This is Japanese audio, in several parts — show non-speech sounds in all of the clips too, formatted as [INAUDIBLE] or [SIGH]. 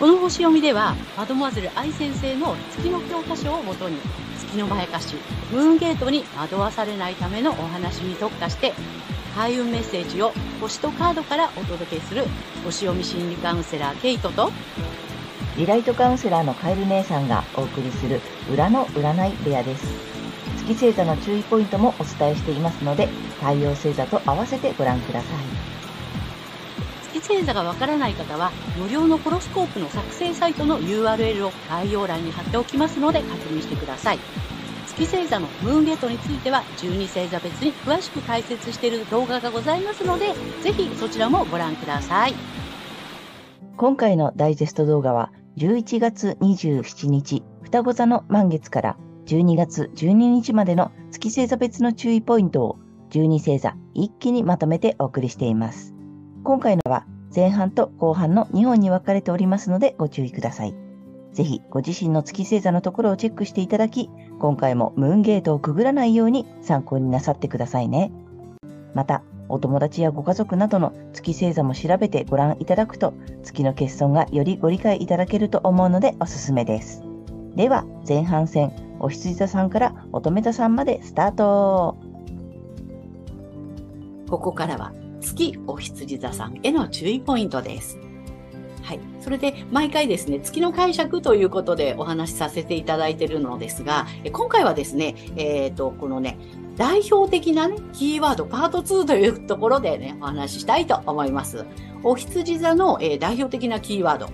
この星読みでは、マドモアゼル愛先生の月の教科書をもとに、月のまやかし、ムーンゲートに惑わされないためのお話に特化して、開運メッセージを星とカードからお届けする星読み心理カウンセラーケイトとリライトカウンセラーのカエル姉さんがお送りする裏の占い部屋です。月星座の注意ポイントもお伝えしていますので、太陽星座と合わせてご覧ください。星座がわからない方は、無料のホロスコープの作成サイトの URL を概要欄に貼っておきますので確認してください。月星座のムーンゲートについては12星座別に詳しく解説している動画がございますので、ぜひそちらもご覧ください。今回のダイジェスト動画は11月27日、双子座の満月から12月12日までの月星座別の注意ポイントを12星座一気にまとめてお送りしています。今回のは前半と後半の2本に分かれておりますのでご注意ください。ぜひご自身の月星座のところをチェックしていただき、今回もムーンゲートをくぐらないように参考になさってくださいね。また、お友達やご家族などの月星座も調べてご覧いただくと、月の欠損がよりご理解いただけると思うのでおすすめです。では、前半戦、お羊座さんから乙女座さんまでスタート。ここからは月お羊座さんへの注意ポイントです。はい。それで、毎回ですね、月の解釈ということでお話しさせていただいているのですが、今回はですね、えっ、ー、と、このね、代表的なね、キーワードパート2というところでね、お話ししたいと思います。お羊座の、えー、代表的なキーワード、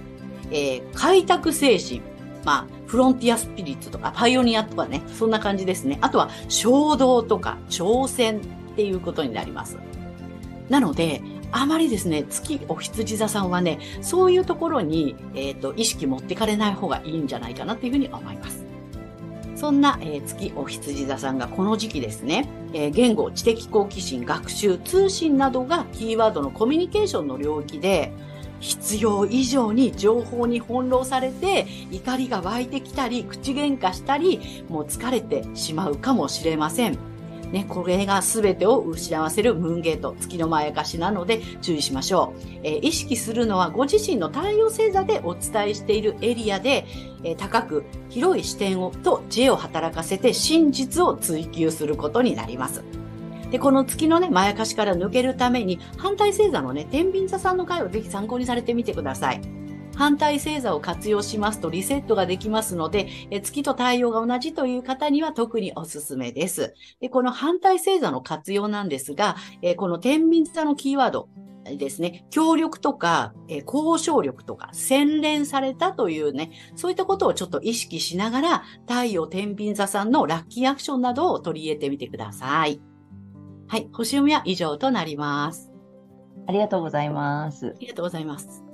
えー、開拓精神、まあ、フロンティアスピリッツとか、パイオニアとかね、そんな感じですね。あとは、衝動とか、挑戦っていうことになります。なので、あまりですね、月お羊座さんはね、そういうところに、えっ、ー、と、意識持ってかれない方がいいんじゃないかなっていうふうに思います。そんな、えー、月お羊座さんがこの時期ですね、えー、言語、知的好奇心、学習、通信などがキーワードのコミュニケーションの領域で、必要以上に情報に翻弄されて、怒りが湧いてきたり、口喧嘩したり、もう疲れてしまうかもしれません。ね、これが全てを失わせるムーンゲート、月のまやかしなので注意しましょう。えー、意識するのはご自身の太陽星座でお伝えしているエリアで、えー、高く広い視点をと知恵を働かせて真実を追求することになります。で、この月のね、まやかしから抜けるために、反対星座のね、天秤座さんの回をぜひ参考にされてみてください。反対星座を活用しますとリセットができますので、え月と太陽が同じという方には特におすすめです。でこの反対星座の活用なんですが、えこの天秤座のキーワード、ですね、協力とか、え交渉力とか、洗練されたというね、そういったことをちょっと意識しながら、太陽天秤座さんのラッキーアクションなどを取り入れてみてください。はい、星読みは以上となります。ありがとうございます。ありがとうございます。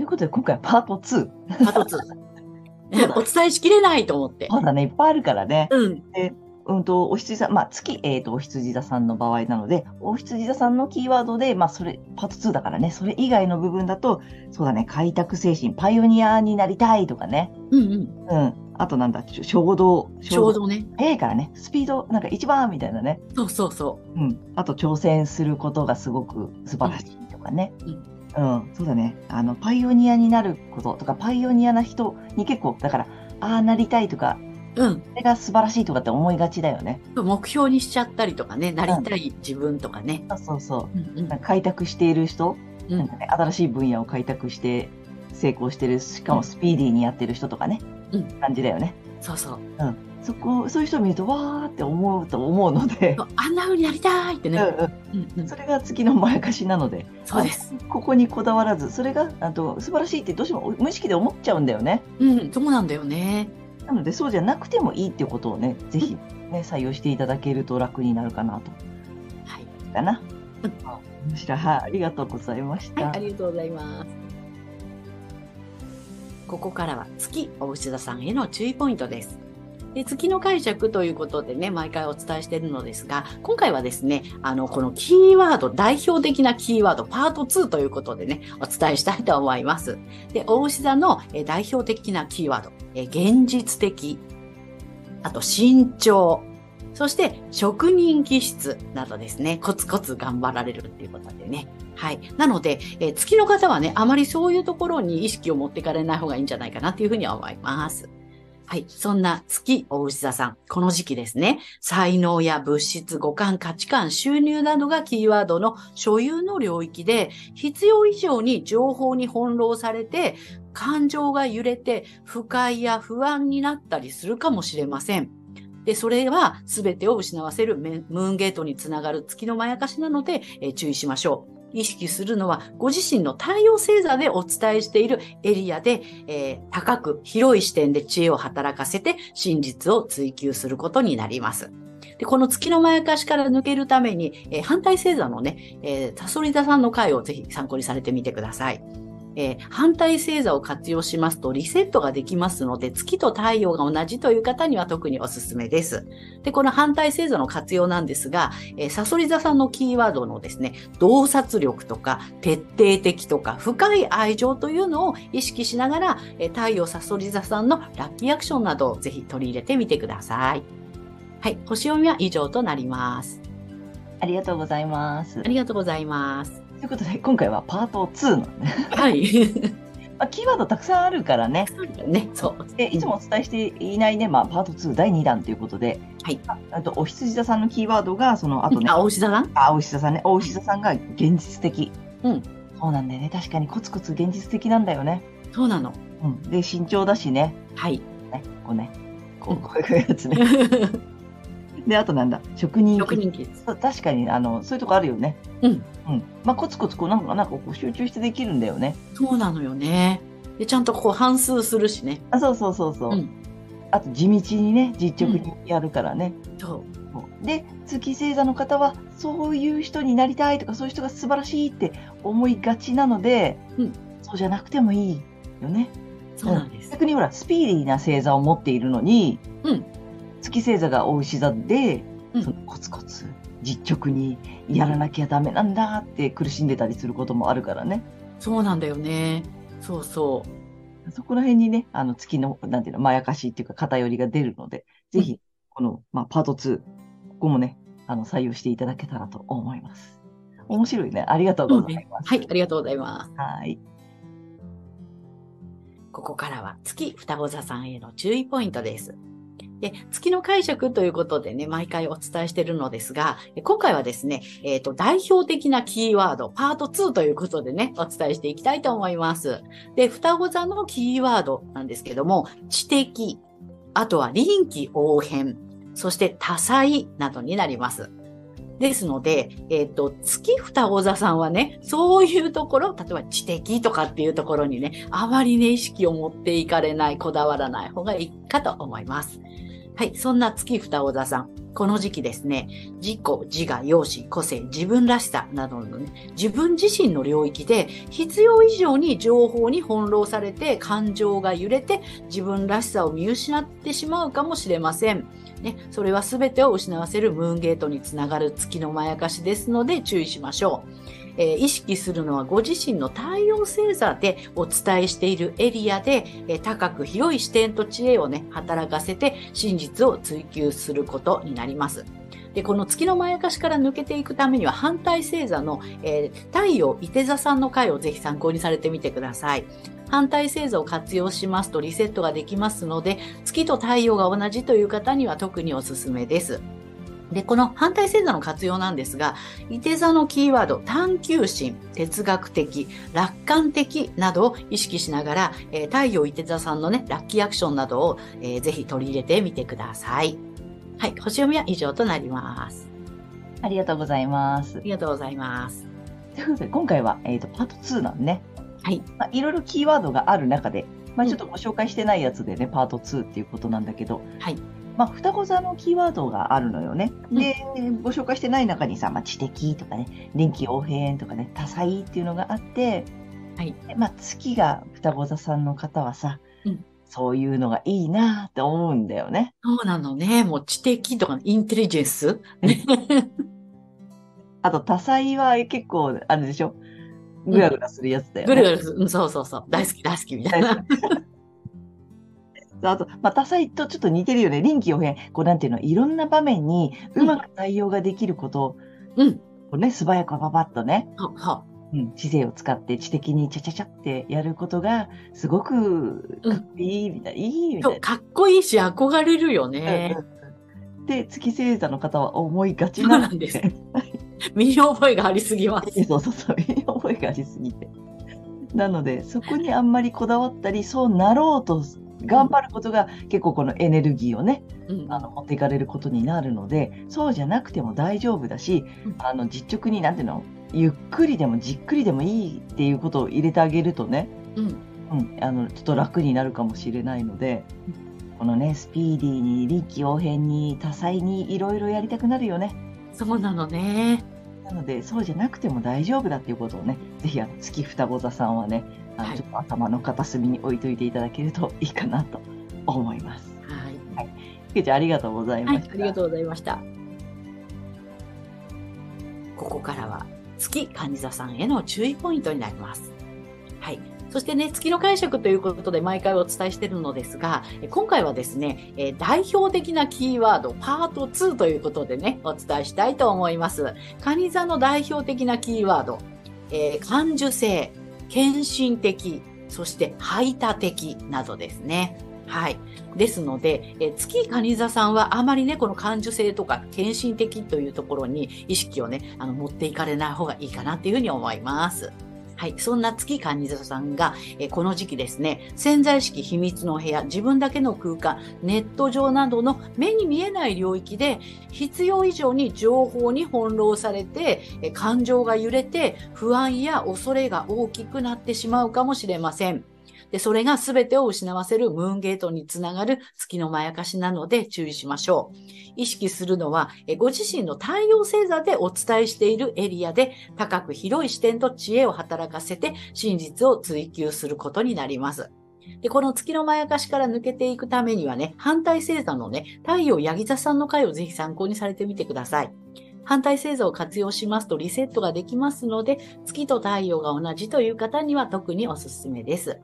ということで、今回はパート2。パート2。[LAUGHS] お伝えしきれないと思って。そうだね、いっぱいあるからね。うん。でうんと、お羊座、まあ、月、えっ、ー、と、お羊座さんの場合なので、お羊座さんのキーワードで、まあ、それ、パート2だからね、それ以外の部分だと、そうだね、開拓精神、パイオニアになりたいとかね。うんうん。うん。あとなんだ、衝動。衝動ね。早いからね、スピード、なんか一番みたいなね。そうそうそう。うん。あと、挑戦することがすごく素晴らしいとかね。うん、うんうん、そうだね。あの、パイオニアになることとか、パイオニアな人に結構、だから、ああなりたいとか、うん。それが素晴らしいとかって思いがちだよね。目標にしちゃったりとかね、なりたい自分とかね。そうそうそう。うんうん、開拓している人、うん、なんかね、新しい分野を開拓して成功してる、しかもスピーディーにやってる人とかね、うん、感じだよね。そうそう。うん。そこ、そういう人を見ると、わーって思うと思うので。あんな風にやりたいってね。うんうん。それが月のまやかしなので。そうです。ここにこだわらず、それが、あと、素晴らしいってどうしても無意識で思っちゃうんだよね。うん、そうなんだよね。なので、そうじゃなくてもいいっていうことをね、ぜひ、ね、採用していただけると楽になるかなと。はい。かな。うん。面白い。はい。ありがとうございました。はい、ありがとうございます。ここからは月お牛座さんへの注意ポイントです。で月の解釈ということでね、毎回お伝えしているのですが、今回はですね、あの、このキーワード、代表的なキーワード、パート2ということでね、お伝えしたいと思います。で、大牛座の代表的なキーワード、現実的、あと慎重、そして職人気質などですね、コツコツ頑張られるっていうことでね、はい。なので、え月の方はね、あまりそういうところに意識を持っていかれない方がいいんじゃないかなっていうふうには思います。はい。そんな月お牛座さん、この時期ですね、才能や物質、五感、価値観、収入などがキーワードの所有の領域で、必要以上に情報に翻弄されて、感情が揺れて、不快や不安になったりするかもしれません。で、それは全てを失わせるムーンゲートにつながる月のまやかしなので、え注意しましょう。意識するのは、ご自身の太陽星座でお伝えしているエリアで、えー高く広い視点で知恵を働かせて真実を追求することになります。で、この月のまやかしから抜けるために、えー反対星座のね、えー、サソリ座さんの回をぜひ参考にされてみてください。えー反対星座を活用しますとリセットができますので、月と太陽が同じという方には特におすすめです。で、この反対星座の活用なんですが、えーサソリ座さんのキーワードのですね、洞察力とか、徹底的とか、深い愛情というのを意識しながら、えー太陽サソリ座さんのラッキーアクションなどをぜひ取り入れてみてください。はい、星読みは以上となります。ありがとうございます。ありがとうございます。ということで、今回はパート2のね、はい。[LAUGHS] まあ、キーワードたくさんあるからね、ね、そう。でいつもお伝えしていないね、まあ、パート2第2弾ということで、はいああと、お羊座さんのキーワードが、その、あとね、あ、お牛座さん？あ、お牛座さんね、お牛座さんが現実的。うん。そうなんだよね。確かにコツコツ現実的なんだよね。そうなの。うん。で、慎重だしね。はい。ね、こうね。こう、うんこういうやつね。[LAUGHS] で、あとなんだ、職人職人気確かに、あの、そういうとこあるよね。うん。うん。まあ、コツコツこう、なんか、なんかこう、集中してできるんだよね。そうなのよね。で、ちゃんとこう反数するしね。あ、そうそうそうそう。うんあと、地道にね、実直にやるからね。そう。で、月星座の方は、そういう人になりたいとか、そういう人が素晴らしいって思いがちなので、うんそうじゃなくてもいいよね。そうなんです。逆にほら、スピーディーな星座を持っているのに、うん月星座がお牛座で、うんそのコツコツ、実直にやらなきゃダメなんだって苦しんでたりすることもあるからね。そうなんだよね。そうそそこら辺にね、あの月の、なんていうの、まやかしっていうか偏りが出るので、ぜひ、この、まあ、パート2、ここもね、あの、採用していただけたらと思います。面白いね。ありがとうう。ございます。はい、ありがとうございます。はい。ここからは月双子座さんへの注意ポイントです。で、月の解釈ということでね、毎回お伝えしているのですが、今回はですね、えっ、と、代表的なキーワード、パート2ということでね、お伝えしていきたいと思います。で、双子座のキーワードなんですけども、知的、あとは臨機応変、そして多彩などになります。ですので、えっ、と、月双子座さんはね、そういうところ、例えば知的とかっていうところにね、あまりね、意識を持っていかれない、こだわらない方がいいかと思います。はい、そんな月双子座さん。この時期ですね、自己、自我、容姿、個性、自分らしさなどのね、自分自身の領域で必要以上に情報に翻弄されて感情が揺れて自分らしさを見失ってしまうかもしれません。ね、それは全てを失わせるムーンゲートにつながる月のまやかしですので注意しましょう。えー意識するのはご自身の太陽星座でお伝えしているエリアで、えー高く広い視点と知恵をね、働かせて真実を追求することになります。で、この月のまやかしから抜けていくためには反対星座の、えー太陽伊手座さんの回をぜひ参考にされてみてください。反対星座を活用しますとリセットができますので、月と太陽が同じという方には特におすすめです。で、この反対星座の活用なんですが、伊手座のキーワード、探求心、哲学的、楽観的などを意識しながら、えー太陽伊手座さんのね、ラッキーアクションなどを、えーぜひ取り入れてみてください。はい、星読みは以上となります。ありがとうございますあ。りがとうございます。ということで、今回は、えっ、と、パート2なんね。はい。まあ、いろいろキーワードがある中で、まあ、ちょっとご紹介してないやつでね、パート2っていうことなんだけど、はい。まあ、双子座のキーワードがあるのよね。うんで、ご紹介してない中にさ、まあ、知的とかね、臨機応変とかね、多彩っていうのがあって、はいでまあ、月が双子座さんの方はさ、うんそういうのがいいなって思うんだよね。そうなのね。もう知的とかインテリジェンス。[LAUGHS] あと、多彩は結構、あれでしょ？ぐらぐらするやつだよね。ぐるぐるする。うん、そうそうそう。大好き大好きみたいな。あと、まあ、多彩とちょっと似てるよね。臨機応変。こう、なんていうの、いろんな場面にうまく対応ができることうん。をね、素早くパパッとね。そうそうん、知性を使って知的にちゃちゃちゃってやることが、すごくかっこいいみたいな、いいみたいな。かっこいいし憧れるよね。うんうんで、月星座の方は思いがちなんです [LAUGHS] 身に覚えがありすぎます。そうそうそう、身に覚えがありすぎて。なので、そこにあんまりこだわったり、そうなろうと頑張ることが結構このエネルギーをね、うんあの持っていかれることになるので、そうじゃなくても大丈夫だしうん、あの実直になんていうの、ゆっくりでもじっくりでもいいっていうことを入れてあげるとね、うんうん、あのちょっと楽になるかもしれないので、このね、スピーディーに臨機応変に多彩にいろいろやりたくなるよね。そうなのね。なので、そうじゃなくても大丈夫だっていうことをね、ぜひあの月双子座さんはね、あのはいちょっと頭の片隅に置いといていただけるといいかなと思います。はい。けいちゃんありがとうございまはいし、た。ありがとうございました。ここからは月蟹座さんへの注意ポイントになります。はい。そしてね、月の解釈ということで毎回お伝えしているのですが、え今回はですね、えー代表的なキーワードパート2ということでね、お伝えしたいと思います。蟹座の代表的なキーワード、えー感受性、献身的、そして排他的などですね。はい。ですので、え月蟹座さんはあまりね、この感受性とか献身的というところに意識をね、あの、持っていかれない方がいいかなっていうふうに思います。はい。そんな月管理座さんが、えこの時期ですね、潜在意識秘密の部屋、自分だけの空間、ネット上などの目に見えない領域で、必要以上に情報に翻弄されて、え感情が揺れて、不安や恐れが大きくなってしまうかもしれません。で、それが全てを失わせるムーンゲートにつながる月のまやかしなので注意しましょう。意識するのは、ご自身の太陽星座でお伝えしているエリアで高く広い視点と知恵を働かせて真実を追求することになります。で、この月のまやかしから抜けていくためにはね、反対星座のね、太陽ヤギ座さんの回をぜひ参考にされてみてください。反対星座を活用しますとリセットができますので、月と太陽が同じという方には特におすすめです。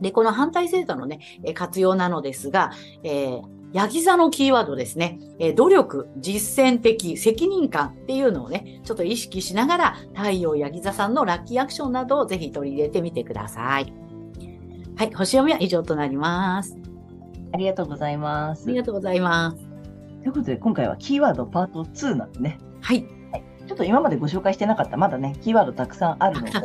で、この反対星座のね、え活用なのですが、えー、ヤギ座のキーワードですね、えー努力、実践的、責任感っていうのをね、ちょっと意識しながら、太陽ヤギ座さんのラッキーアクションなどをぜひ取り入れてみてください。はい、星読みは以上となります。ありがとうございます。ありがとうございます。ということで、今回はキーワードパート2なんでね。はい。ちょっと今までご紹介してなかった、まだね、キーワードたくさんあるので、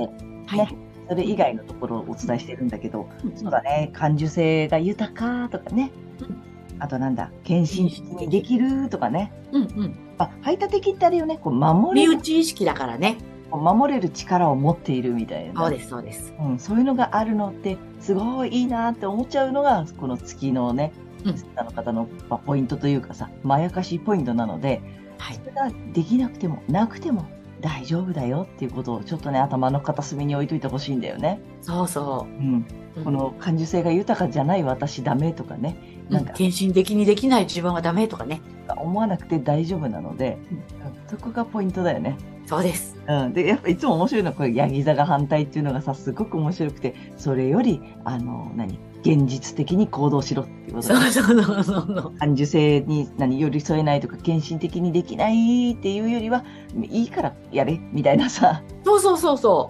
はい。ねそれ以外のところをお伝えしてるんだけど、うん。そうだね、感受性が豊かとかね。うん、あとなんだ、献身的にできるとかね、うんうん。あ排他的ってあれよね、こう守れる身内意識だからね。守れる力を持っているみたいな、そうです、そうです。うん、そういうのがあるのって、すごいいいなって思っちゃうのが、この月のね、うん。あの方のまあポイントというかさ、まやかしポイントなので、はい。そ。れができなくても、なくても大丈夫だよっていうことをちょっとね、頭の片隅に置いといてほしいんだよね。そうそうん。う。この感受性が豊かじゃない私ダメとかね、うん、なんか献身的にできない自分はダメとかね。思わなくて大丈夫なので、うんうんそこがポイントだよね。そうです。うん。で、やっぱいつも面白いのは、これ、ヤギ座が反対っていうのがさ、すごく面白くて、それより、あの、何？現実的に行動しろっていうことだそうそうそうそう。感受性に何寄り添えないとか、献身的にできないっていうよりは、いいからやれ、みたいなさ、そうそうそうそ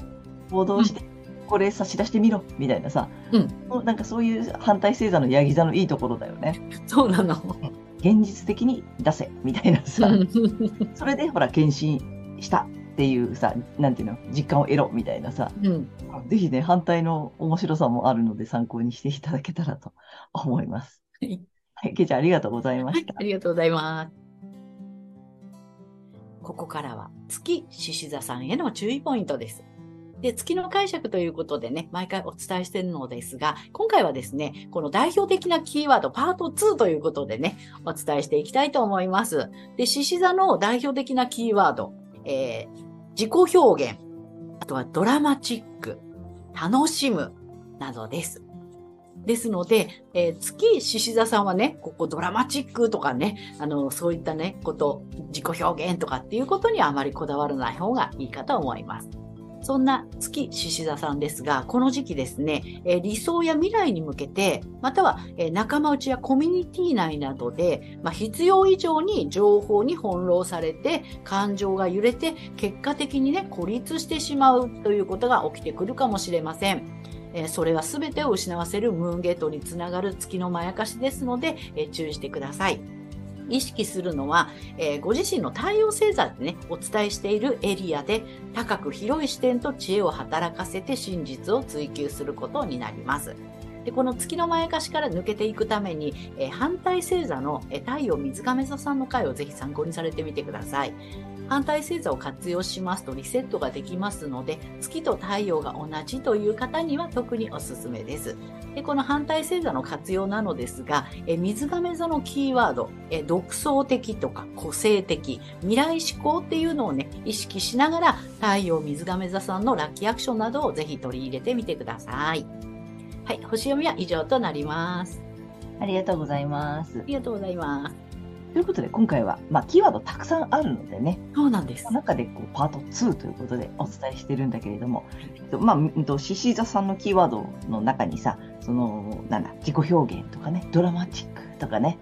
う。行動して、これ差し出してみろ、みたいなさ、うんもうなんかそういう反対星座のヤギ座のいいところだよね。そうなの。現実的に出せ、みたいなさ、それでほら、献身したっていうさ、なんていうの、実感を得ろ、みたいなさ、うん。ぜひね、反対の面白さもあるので参考にしていただけたらと [LAUGHS] 思います。はいはい、けいちゃんありがとうございまはいした。ありがとうございます。ここからは月獅子座さんへの注意ポイントです。で、月の解釈ということでね、毎回お伝えしているのですが、今回はですね、この代表的なキーワードパート2ということでね、お伝えしていきたいと思います。で、獅子座の代表的なキーワード、えー自己表現、あとはドラマチック、楽しむ、などです。ですので、えー月獅子座さんはね、ここドラマチックとかね、あの、そういったね、こと、自己表現とかっていうことにあまりこだわらない方がいいかと思います。そんな月獅子座さんですが、この時期ですね、え理想や未来に向けて、または、え仲間内やコミュニティ内などで、まあ、必要以上に情報に翻弄されて、感情が揺れて、結果的にね、孤立してしまうということが起きてくるかもしれません。えそれは全てを失わせるムーンゲートにつながる月のまやかしですので、え注意してください。意識するのは、えーご自身の太陽星座でね、お伝えしているエリアで高く広い視点と知恵を働かせて真実を追求することになります。でこの月のまやかしから抜けていくために、えー反対星座の、えー太陽水亀座さんの回をぜひ参考にされてみてください。反対星座を活用しますとリセットができますので、月と太陽が同じという方には特におすすめです。でこの反対星座の活用なのですが、え水亀座のキーワード、え独創的とか個性的、未来志向っていうのをね、意識しながら太陽水亀座さんのラッキーアクションなどをぜひ取り入れてみてください。はい、星読みは以上となります。ありがとうございますあ。りがとうございます。ということで、今回は、まあ、キーワードたくさんあるのでね、そうなんです中でこうパート2ということでお伝えしてるんだけれども、えっとまあ、うんと獅子座さんのキーワードの中にさ、その、なんだ、自己表現とかね、ドラマチックとかね、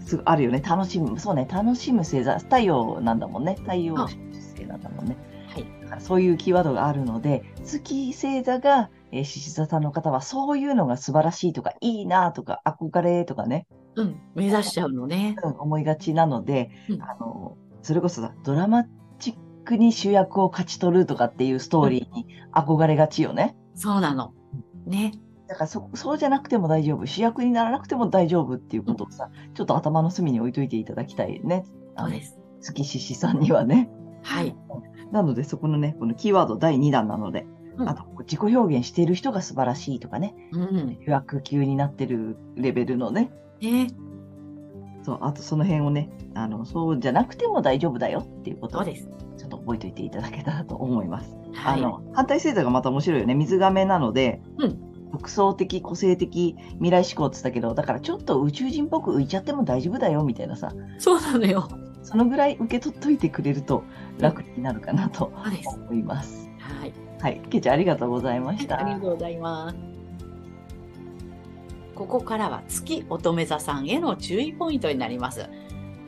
すあるよね、楽しむ、そうね、楽しむ星座、太陽なんだもんね、太陽あ星なんだもんね。はい。だからそういうキーワードがあるので、月星座が、えー獅子座さんの方は、そういうのが素晴らしいとか、いいなとか、憧れとかね、うん、目指しちゃうのね。うん思いがちなので、うんあの、それこそさドラマチックに主役を勝ち取るとかっていうストーリーに憧れがちよね。そうなの。ね。だからそ、そうじゃなくても大丈夫。主役にならなくても大丈夫っていうことをさ、ちょっと頭の隅に置いといていただきたいね。そうです。月獅子さんにはね。はい。なので、そこのね、このキーワード第2弾なので、うんあと、自己表現している人が素晴らしいとかね、うん。主役級になってるレベルのね、ね。そう、あとその辺をね、あの、そうじゃなくても大丈夫だよっていうことを。ちょっと覚えておいていただけたらと思います。はい。あの、反対星座がまた面白いよね。水亀なので、うん独創的、個性的、未来志向って言ったけど、だからちょっと宇宙人っぽく浮いちゃっても大丈夫だよ、みたいなさ、そうなのよ。そのぐらい受け取っといてくれると楽になるかなと。思います。はい。はい。けいちゃんありがとうございました。ありがとうございます。ここからは月乙女座さんへの注意ポイントになります。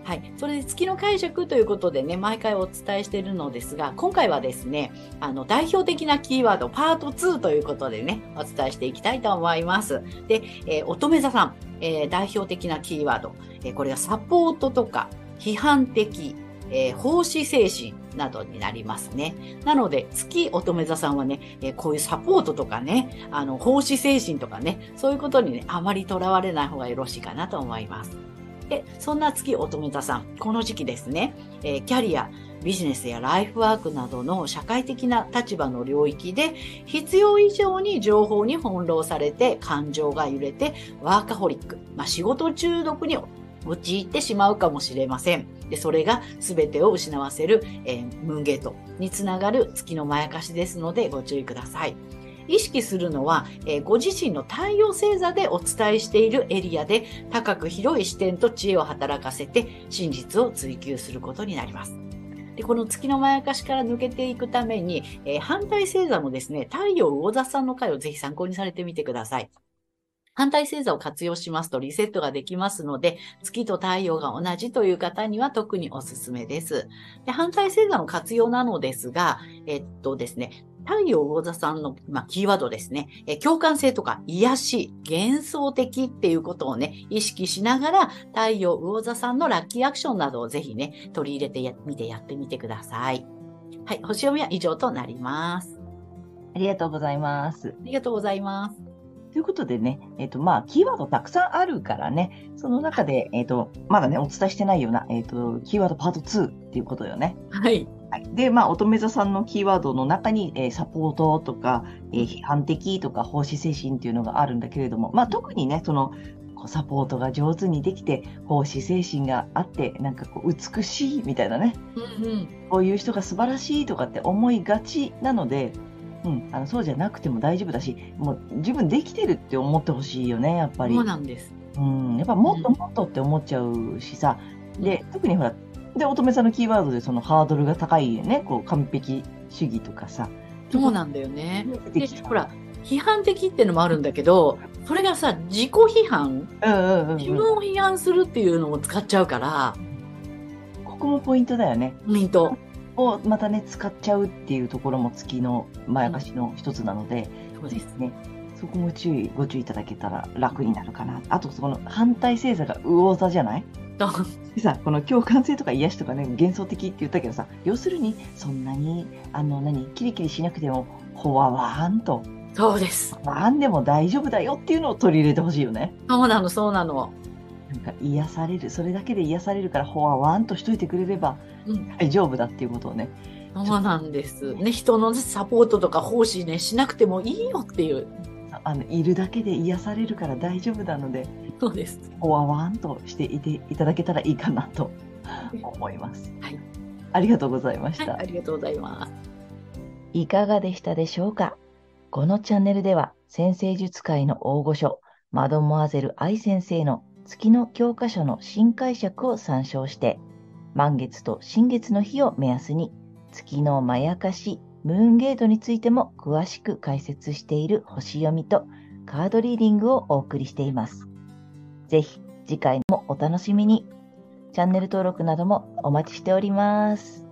はい。それで月の解釈ということでね、毎回お伝えしているのですが、今回はですね、あの、代表的なキーワードパート2ということでね、お伝えしていきたいと思います。で、えー乙女座さん、えー代表的なキーワード、えーこれがサポートとか、批判的、えー奉仕精神などになりますね。なので、月乙女座さんはね、えーこういうサポートとかね、あの、奉仕精神とかね、そういうことにね、あまりとらわれない方がよろしいかなと思います。で、そんな月乙女座さん、この時期ですね、えーキャリア、ビジネスやライフワークなどの社会的な立場の領域で必要以上に情報に翻弄されて感情が揺れてワーカホリック、まあ、仕事中毒に陥ってしまうかもしれません。で、それが全てを失わせる、えームーンゲートにつながる月のまやかしですのでご注意ください。意識するのは、えーご自身の太陽星座でお伝えしているエリアで高く広い視点と知恵を働かせて真実を追求することになります。で、この月のまやかしから抜けていくために、えー反対星座のですね、太陽魚座さんの回をぜひ参考にされてみてください。反対星座を活用しますとリセットができますので、月と太陽が同じという方には特におすすめです。で反対星座の活用なのですが、えっとですね、太陽魚座さんの、まあ、キーワードですね、え共感性とか癒し、幻想的っていうことをね、意識しながら、太陽魚座さんのラッキーアクションなどをぜひね、取り入れてやみてやってみてください。はい、星読みは以上となります。ありがとうございます。ありがとうございます。ということでね、えっ、と、まあ、キーワードたくさんあるからね、その中で、えっ、と、まだね、お伝えしてないような、えっ、と、キーワードパート2っていうことよね。はい。はい。で、まあ、乙女座さんのキーワードの中に、えーサポートとか、えー批判的とか、奉仕精神っていうのがあるんだけれども、まあ、特にね、その、サポートが上手にできて、奉仕精神があって、なんかこう、美しいみたいなね、うんうん。こういう人が素晴らしいとかって思いがちなので、うん、あのそうじゃなくても大丈夫だし、もう自分できてるって思ってほしいよね、やっぱり。そうなんです。うん、やっぱもっともっとって思っちゃうしさ、で、特にほら、で、乙女座のキーワードでそのハードルが高いね、こう完璧主義とかさ、そうなんだよね。でほら、批判的っていうのもあるんだけど、それがさ、自己批判、うんうんうんうん。自分を批判するっていうのも使っちゃうから、ここもポイントだよね。ミント。をまたね、使っちゃうっていうところも月のまやかしの一つなので、そうです。ね。そこも注意、ご注意いただけたら楽になるかな。あと、その反対星座が魚座じゃない？でさ、この共感性とか癒しとかね、幻想的って言ったけどさ、要するに、そんなに、あの、何、キリキリしなくても、ほわわーんと、そうです。わーんでも大丈夫だよっていうのを取り入れてほしいよね。そうなの、そうなの。なんか癒される、それだけで癒されるから、ほわわーんとしといてくれればうん、大丈夫だっていうことをね、そうなんです。ね、人のサポートとか奉仕ね、しなくてもいいよっていう。あの、いるだけで癒されるから大丈夫なので、そうです。ほわわーんとしていていただけたらいいかなと思います。はい。ありがとうございましはい、た。ありがとうございます。いかがでしたでしょうか？このチャンネルでは、先生術界の大御所、マドモアゼル愛先生の月の教科書の新解釈を参照して、満月と新月の日を目安に、月のまやかし、ムーンゲートについても詳しく解説している星読みとカードリーディングをお送りしています。ぜひ次回もお楽しみに。チャンネル登録などもお待ちしております。